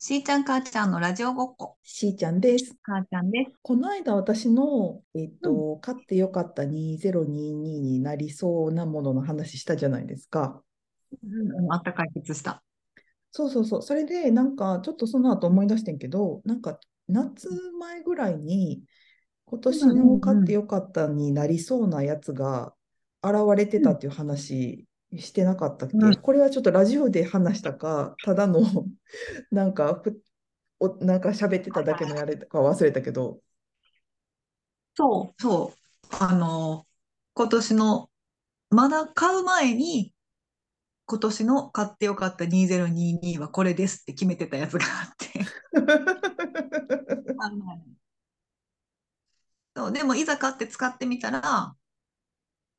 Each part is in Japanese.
しーちゃん、母ちゃんのラジオごっこ。しーちゃんです。母ちゃんです。この間、私の、えっと、うん、買ってよかった2022になりそうなものの話したじゃないですか。うん、あった解決した。そうそうそう。それで、なんか、ちょっとその後思い出してんけど、なんか、夏前ぐらいに、今年の買ってよかったになりそうなやつが現れてたっていう話してなかったっけ、うんこれはちょっとラジオで話したか、ただの、なんかふ、お、なんか喋ってただけのやれか忘れたけど、そう、そう。あの、今年の、まだ買う前に、今年の買ってよかった2022はこれですって決めてたやつがあって。あのそう、でもいざ買って使ってみたら、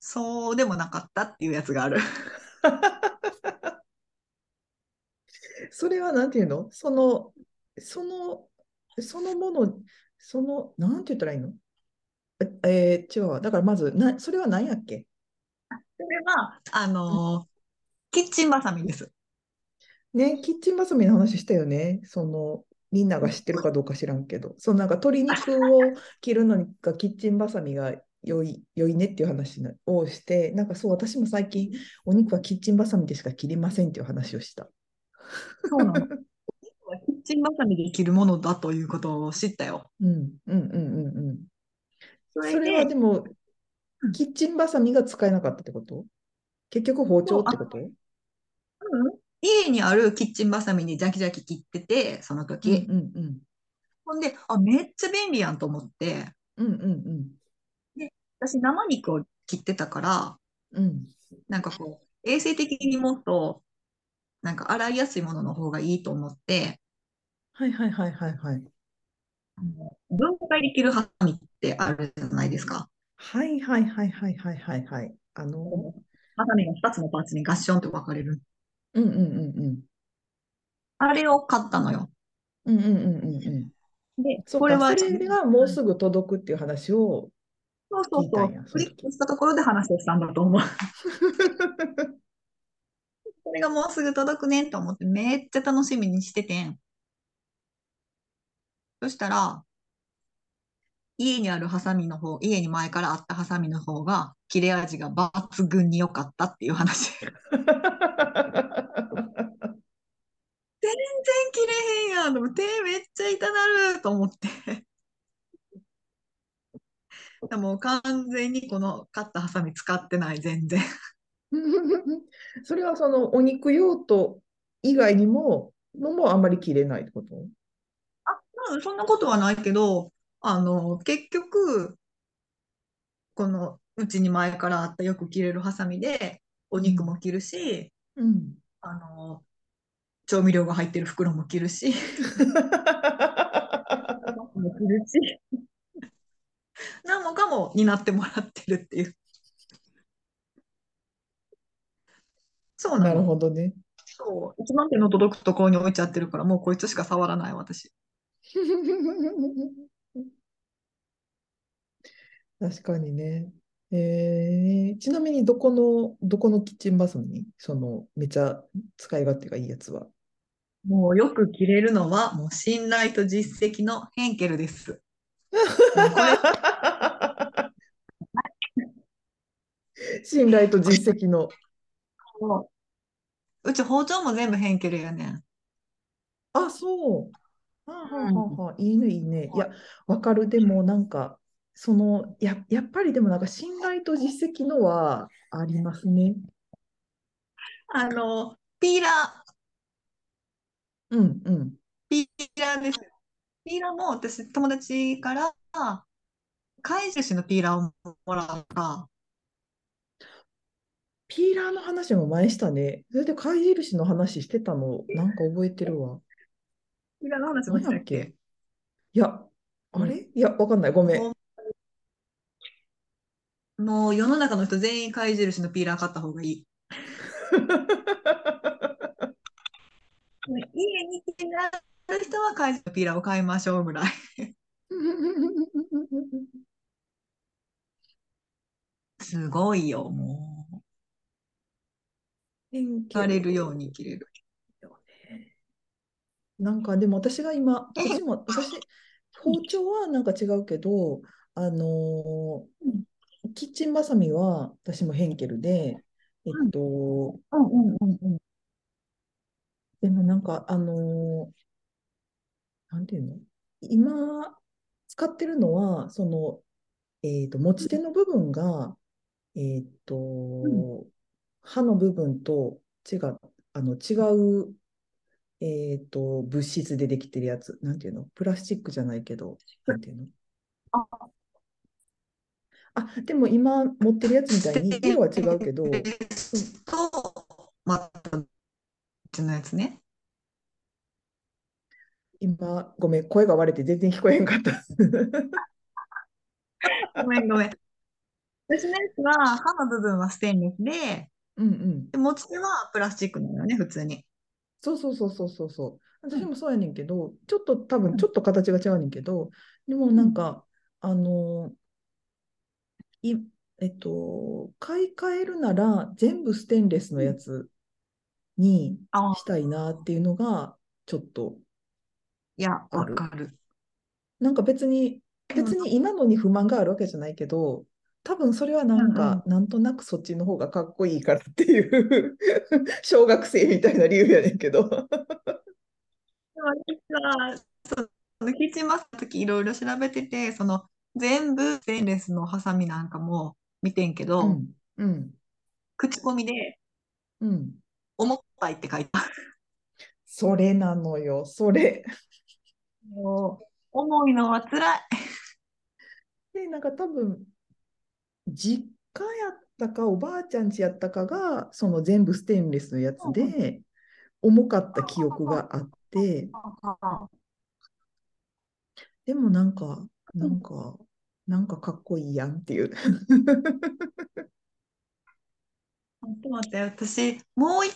そうでもなかったっていうやつがある。それはなんていうの？その、その、そのもの、その、なんて言ったらいいの？ええー違うわ。だからまず、な、それは何やっけ？それは、あの、キッチンバサミです。ね、キッチンバサミの話したよね。その、みんなが知ってるかどうか知らんけど、そのなんか鶏肉を切るのにかキッチンバサミが良い、良いねっていう話なをして、なんかそう、私も最近、お肉はキッチンバサミでしか切りませんっていう話をした。そうなの。キッチンバサミで切るものだということを知ったよ。うん、うん、うん、うん、うん。そそれはでも、キッチンバサミが使えなかったってこと？結局包丁ってこと？うん家にあるキッチンバサミにジャキジャキ切ってて、そのうん時。うんうんほんで、あ、めっちゃ便利やんと思って、うんうん私生肉を切ってたから、うんうんなんかこう、衛生的にもっと、なんか洗いやすいものの方がいいと思って、はいはいはいはいはい分解できるハサミってあるじゃないですか。はいはいはいはいはいはいはいあのハサミが2つのパーツにガッションと分かれる。うんうんうんうんあれを買ったのよ。うんうんうんうんうんで、そうこれは、かそれがもうすぐ届くっていう話をそうそうそう。クリックしたところで話をしたんだと思う。これがもうすぐ届くねんと思ってめっちゃ楽しみにしててん。そしたら、家にあるハサミの方、家に前からあったハサミの方が切れ味が抜群に良かったっていう話。全然切れへんやん。でも手めっちゃ痛なると思って。でも完全にこの買ったハサミ使ってない、全然。それはそのお肉用途以外にものもあんまり切れないってこと？うん、そんなことはないけど、あの、結局、このうちに前からあったよく切れるハサミで、お肉も切るし、うん。あの、調味料が入ってる袋も切るし、も切るし、何もかも担ってもらってるっていう。そうななるの。ほどね。そう。一番手の届くところに置いちゃってるから、もうこいつしか触らない私。確かにね。えーちなみにどこの、どこのキッチンバサミその、めちゃ使い勝手がいいやつは？もうよく切れるのは、もう信頼と実績のヘンケルです。信頼と実績の。うち包丁も全部ヘンケルやねん。あ、そう。はあはあはあはあいいね、いいね。いや、わかる。でも、なんか、その、や、やっぱりでもなんか信頼と実績のはありますね。あの、ピーラー、うんうん。ピーラーです。ピーラーも私、友達から、貝印のピーラーをもらった。ピーラーの話も前したね。それで貝印の話してたの、なんか覚えてるわ。ピーラーの話もしたっけ？け？いや、あれ？いや、わかんない。ごめん。もう世の中の人全員貝印のピーラー買った方がいい。家に気になる人は貝印のピーラーを買いましょうぐらい。すごいよ、もう。変されるように切れる。なんかでも私が今、私も、私、包丁はなんか違うけど、あのうんーキッチンバサミは私もヘンケルで、えっうんと、うんうんうんでもなんか、あのーなんていうの？今、使ってるのは、その、えっと、持ち手の部分が、えっうんと、刃の部分と違う、あの、違う、えっと、物質でできてるやつ。なんていうの？プラスチックじゃないけど、なんていうの？ああ、でも今持ってるやつみたいに、色は違うけど、と、また、うちのやつね。今、ごめん、声が割れて全然聞こえへんかった。ごめんごめん。私のやつは、刃の部分はステンレスで、うんうん。で持ち手はプラスチックなのよね、普通に。そうそうそうそうそうそう。うん私もそうやねんけど、ちょっと多分うんちょっと形が違うねんけど、でもうんなんか、あのい、えっと、買い替えるなら全部ステンレスのやつにあしたいなっていうのがちょっといや。わかる。なんか別に、別に今のに不満があるわけじゃないけど、多分それはなん。か、なんとなくそっちの方がかっこいいからっていう 小学生みたいな理由やねんけど。でも私は、そのキッチンバサミの時いろいろ調べてて、その全部ステンレスのハサミなんかも見てんけうど、ん、うん、口コミでうん。重たいって書いてある。それなのよ、それ。重いのは辛い。で、なんか多分、実家やったか、おばあちゃん家やったかが、その全部ステンレスのやつで、重かった記憶があって、でもなんか、なんか、なんかかっこいいやんっていう。ちょっと待って、私、もうい、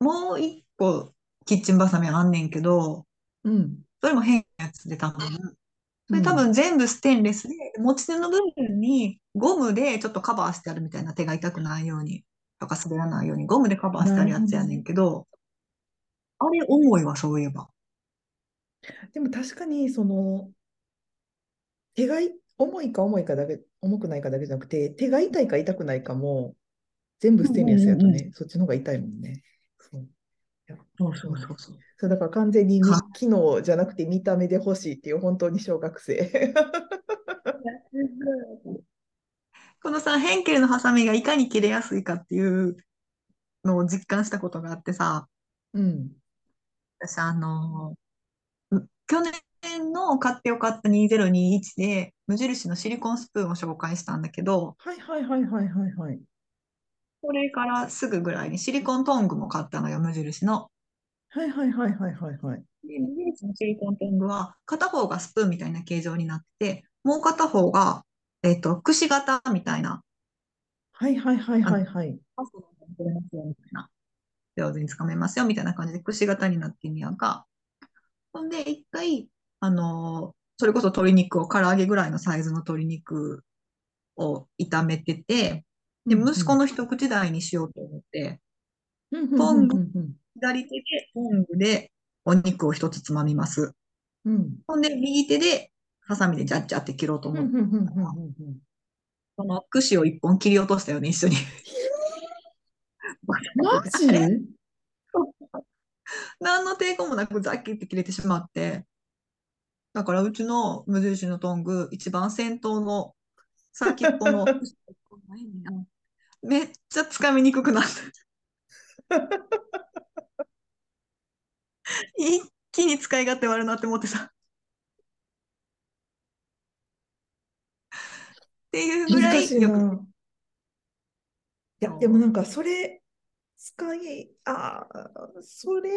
もう一個キッチンバサミあんねんけど、うん、それも変なやつで多分。それ多うん。分全部ステンレスで、持ち手の部分にゴムでちょっとカバーしてあるみたいな手が痛くないように、とか滑らないようにゴムでカバーしてなあるやつやね。んけど、あれ重いわ、そういえば。でも確かに、その、手がい重いか重いかだけ、重くないかだけじゃなくて、手が痛いか痛くないかも、全部ステンレスやとね、そっちの方が痛いもんね。そう。そうそううそうそう。だから完全に機能じゃなくて見た目で欲しいっていう本当に小学生。このさ、ヘンケルのハサミがいかに切れやすいかっていうのを実感したことがあってさ、うん。私、あの去年の買ってよかった2021で、無印のシリコンスプーンを紹介したんだけど、はいはいはいはいはいはい。それからすぐぐらいにシリコントングも買ったのよ、無印の。はいはいはいはいはいはい。で、無印のシリコントングは、片方がスプーンみたいな形状になってて、もう片方が、えっと、串型みたいな、はいはいはいはいはい。パスタとかに取れますよみたいな、上手につかめますよみたいな感じで、串型になってんねやんか。ほんで、一回、あのーそれこそ鶏肉を、唐揚げぐらいのサイズの鶏肉を炒めてて、で。息子の一口大にしようと思って、うんうんトン左手でトングでお肉を一つつまみます。うん。うんほんで、右手でハサミでジャッジャって切ろうと思ったら、うんうん。その串を一本切り落としたよね、一緒に。マジ？何の抵抗もなくザッキって切れてしまって、だからうちの無印のトング、一番先頭の先っぽのめっちゃつかみにくくなった。一気に使い勝手悪なって思ってさ。っていうぐら難しいいよく、な。いや、でもなんかそれ、使い、あー、それ、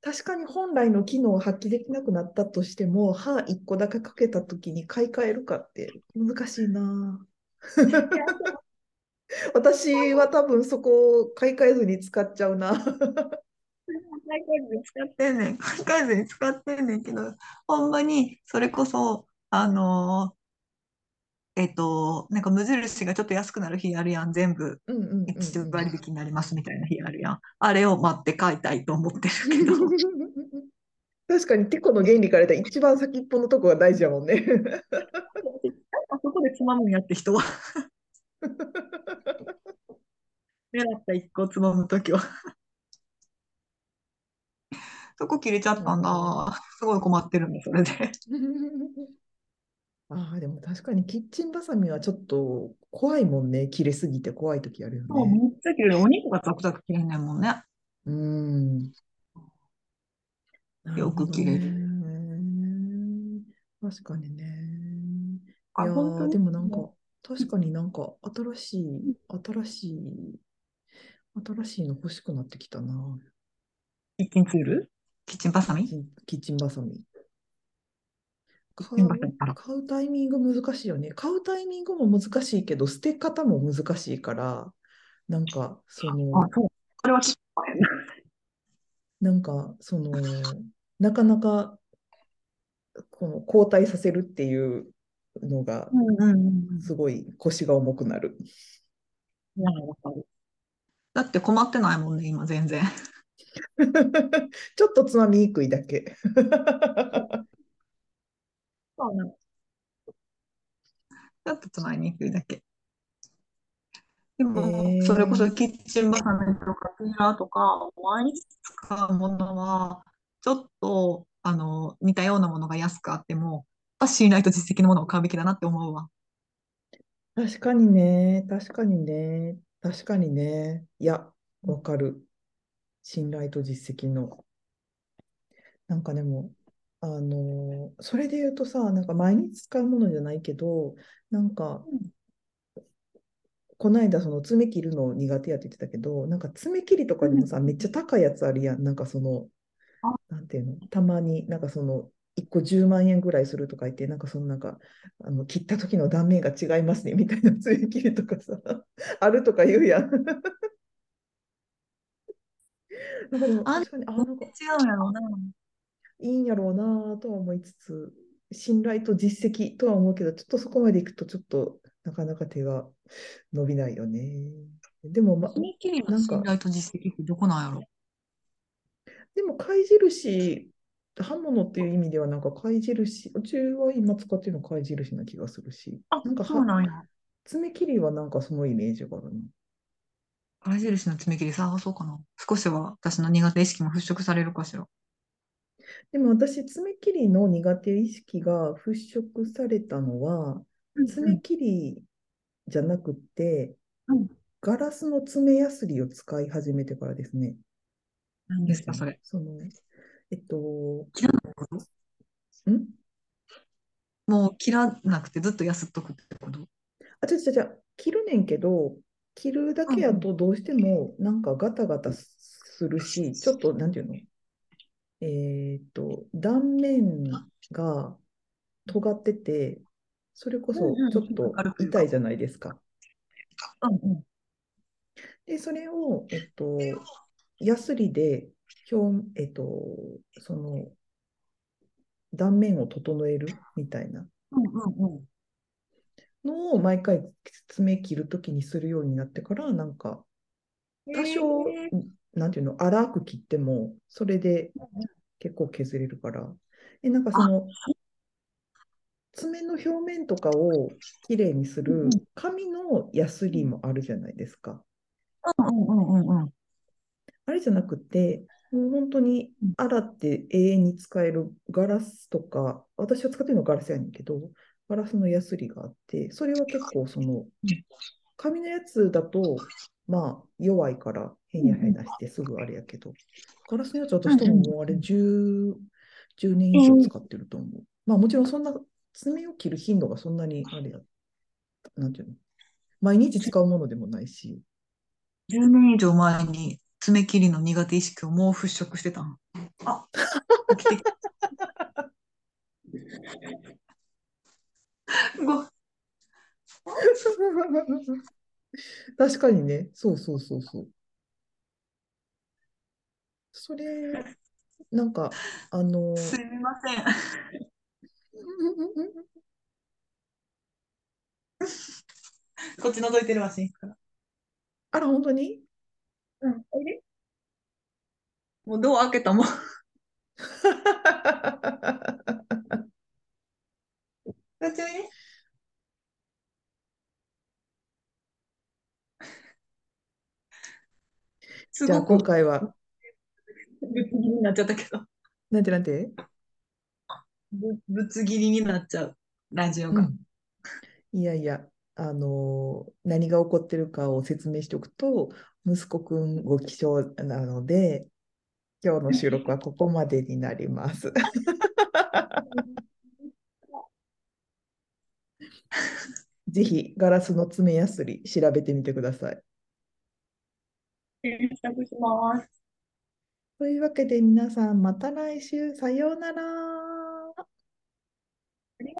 確かに本来の機能を発揮できなくなったとしても、歯1個だけかけたときに買い替えるかって難しいな。私は多分そこを買い替えずに使っちゃうな。買い替えずに使ってんねん。使ってんねんけど、ほんまに、それこそ、あのーえっと、なんか無印がちょっと安くなる日あるやん、全部。うんうんうん一うん。割引きになりますみたいな日あるやん。あれを待って買いたいと思ってるけど。確かに、テコの原理から言ったら一番先っぽのとこが大事やもんね。あそこでつまむんやって人は。狙った一個つまむときは。そこ切れちゃったんだ。すごい困ってるんだ、それで。ああ、でも確かにキッチンバサミはちょっと怖いもんね。切れすぎて怖い時あるよそう、ね。めっちゃ切れる。お肉がザクザク切れんねんもんね。うーん。よく切れる。ね。確かにね。いあ、やでもなんか、も確かになんか新しい、新しい、新しいの欲しくなってきたな。うキッチンツール？キッチンバサミ？キッチン、バサミ。買う、タイミング難しいよね。買うタイミングも難しいけど、捨て方も難しいから、なんか、そあ、の。なんか、その、なかなか、この交代させるっていうのが、すごい腰が重くなる。だって困ってないもんね、今全然。ちょっとつまみにくいだけ。そうなの。ちょっとつまみにくいだけ。でも、それこそえキッチンバサミとかピーラーとか、毎日使うものは、ちょっと、あの、似たようなものが安くあっても、やっぱ信頼と実績のものを買うべきだなって思うわ。ー、確かにね、確かにね、確かにね。いや、わかる。信頼と実績の。なんかでも、あのーそれで言うとさ、なんか毎日使うものじゃないけど、なんか、この間その爪切るの苦手やって言ってたけど、なんか爪切りとかでもさ、めっちゃ高いやつあるやん。なんかその、あなんていうの、たまになんかその、1個10万円ぐらいするとか言って、なんかそのなんか、あの切った時の断面が違いますねみたいな爪切りとかさ、あるとか言うやん。あ確かに、あ、なんか違うんやろうな。いいんやろうなとは思いつつ、信頼と実績とは思うけど、ちょっとそこまでいくと、ちょっとなかなか手が伸びないよね。でも、ま、爪切りの信頼と実績ってどこなんやろでも貝印、刃物っていう意味では、なんか貝印、うちは今使ってるの貝印な気がするし、あ、なんかはそうなんや。爪切りはなんかそのイメージがあるな。貝印の爪切り探そうかな。少しは私の苦手意識も払拭されるかしら。でも私、爪切りの苦手意識が払拭されたのは、うん爪切りじゃなくて、うん。ガラスの爪やすりを使い始めてからですね。何ですか、それ。その、えっと、切らないこと？ん？もう切らなくてずっとやすっとくってこと？あ、違う違う違う、切るねんけど、切るだけやとどうしてもなんかガタガタするし、ちょっと、なんていうの？えーっと、断面が尖ってて、それこそちょっと痛いじゃないですか。で、それを、えっと、ヤスリで表、えっと、その断面を整えるみたいな。うんうんうん。のを毎回爪切るときにするようになってから、なんか多少、へなんていうの、粗く切っても、それで結構削れるから。え、なんかその、爪の表面とかをきれいにする紙のヤスリもあるじゃないですか。うんうんうんうん。あれじゃなくて、もう本当に洗って永遠に使えるガラスとか、私は使ってるのガラスやねんけど、ガラスのヤスリがあって、それは結構その、紙のやつだと、まあ弱いからへにゃへにゃしてすぐあれやけど、ガラスのやつ私多分もうあれ10、10年以上使ってると思う。まあもちろんそんな爪を切る頻度がそんなにあれや、なんていうの、毎日使うものでもないし、10年以上前に爪切りの苦手意識をもう払拭してたん。あ、起きてきた。ご 確かにね、そうそうそうそう。それ、なんか、あの、すみません。こっち覗いてるわ、寝室から。あら、本当に？うん。もうドア開けたもん。途中にねす じゃあごく今回は、ぶつ切りになっちゃったけど、なんてなんて？ぶぶつ切りになっちゃう、ラジオが。うん。いやいや、あのー何が起こってるかを説明しておくと、息子くんご起床なので、今日の収録はここまでになります。ぜひ、ガラスの爪やすり調べてみてください。検索します。というわけで皆さん、また来週、さようなら。